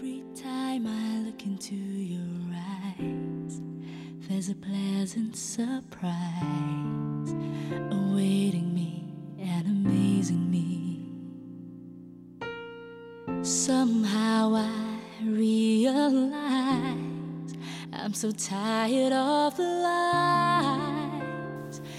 Every time I look into your eyes, there's a pleasant surprise awaiting me and amazing me. Somehow I realize I'm so tired of the lies.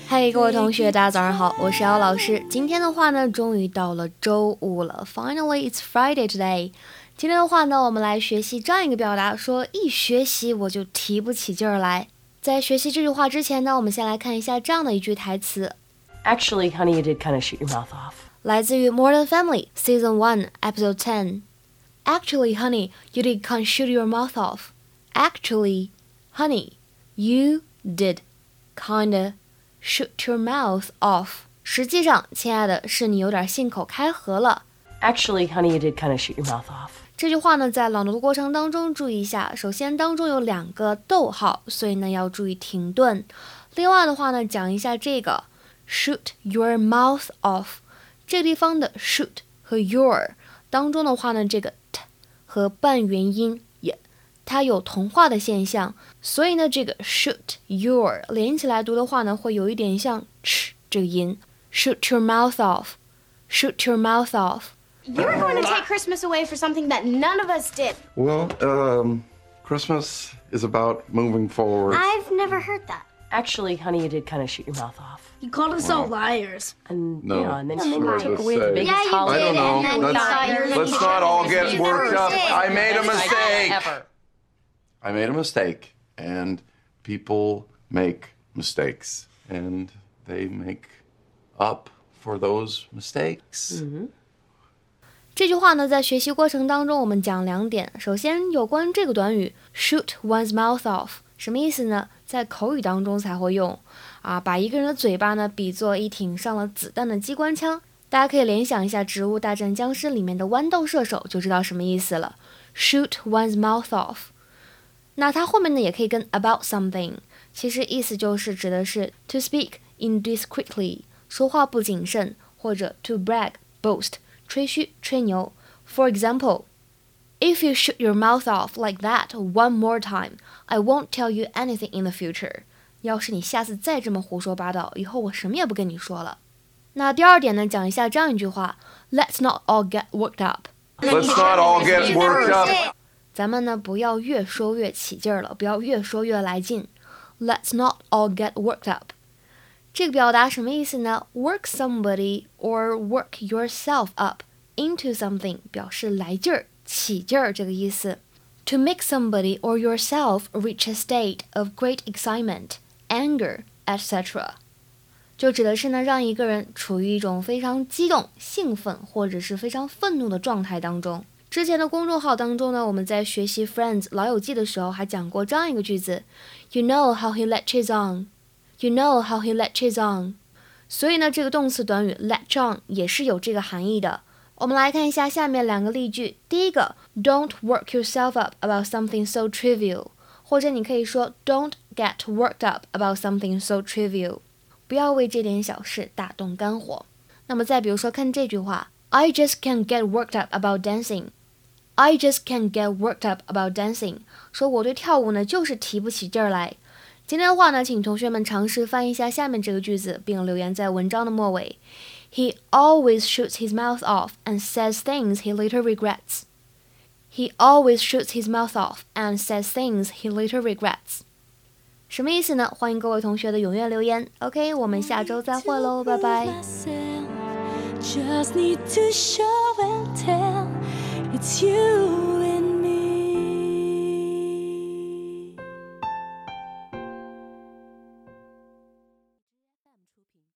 嗨，各位同学，大家早上好，我是姚老师。今天的话呢，终于到了周五了。Finally, it's Friday today. 今天的话呢，我们来学习这样一个表达，说一学习我就提不起劲儿来。在学习这句话之前呢，我们先来看一下这样的一句台词。Actually, honey, you did kind of shoot your mouth off. 来自于《Modern Family》Season One Episode Ten。Actually, honey, you did kind of shoot your mouth off. Actually, honey, you did kinda shoot your mouth off. 实际上，亲爱的，是你有点信口开河了。Actually, honey, you did kind of shoot your mouth off. 这句话呢，在朗读的过程当中注意一下，首先当中有两个逗号，所以呢要注意停顿。另外的话呢，讲一下这个。Shoot your mouth off 这地方的 shoot 和 your 当中的话呢，这个 t 和半元音也它有同化的现象，所以呢这个 shoot your 连起来读的话呢，会有一点像 ch 这个音，shoot your mouth off，shoot your mouth off。You're going to take Christmas away for something that none of us did. Well, um, Christmas is about moving forward. I've never heard that. Actually, honey, you did kind of shoot your mouth off. You called us all liars. And No, you know, and then you what I took just away the said. biggest Yeah, you holiday. I don't know. And then Let's, thought you were let's gonna not all get worked up. I made a mistake. Ever. I made a mistake, and people make mistakes, and they make up for those mistakes. 这句话呢，在学习过程当中，我们讲两点。首先，有关这个短语 shoot one's mouth off，什么意思呢？在口语当中才会用啊，把一个人的嘴巴呢比作一挺上了子弹的机关枪。大家可以联想一下《植物大战僵尸》里面的豌豆射手，就知道什么意思了。shoot one's mouth off。那它后面呢，也可以跟 about something，其实意思就是指的是 to speak indiscreetly，说话不谨慎，或者 to brag boast。吹嘘、吹牛。For example, if you shoot your mouth off like that one more time, I won't tell you anything in the future. 要是你下次再这么胡说八道，以后我什么也不跟你说了。那第二点呢，讲一下这样一句话：Let's not all get worked up。 Let's not all get worked up. 咱们呢不要越说越起劲儿了，不要越说越来劲。Let's not all get worked up。 这个表达什么意思呢？Work somebody or work yourself up into something 表示来劲儿、起劲儿这个意思。To make somebody or yourself reach a state of great excitement, anger, etc. 就指的是呢，让一个人处于一种非常激动、兴奋或者是非常愤怒的状态当中。之前的公众号当中呢，我们在学习《Friends》老友记的时候，还讲过这样一个句子：You know how he latches on. You know how he latches on. 所以呢，这个动词短语 latch on 也是有这个含义的。我们来看一下下面两个例句。第一个，Don't work yourself up about something so trivial，或者你可以说 Don't get worked up about something so trivial，不要为这点小事大动肝火。那么再比如说，看这句话，I just can't get worked up about dancing。I just can't get worked up about dancing，说我对跳舞呢就是提不起劲儿来。 今天的话呢，请同学们尝试翻译一下下面这个句子，并留言在文章的末尾。He always shoots his mouth off and says things he later regrets. He always shoots his mouth off and says things he later regrets. 什么意思呢？欢迎各位同学的踊跃留言。OK，我们下周再会喽，拜拜。 Just need to show and tell it's you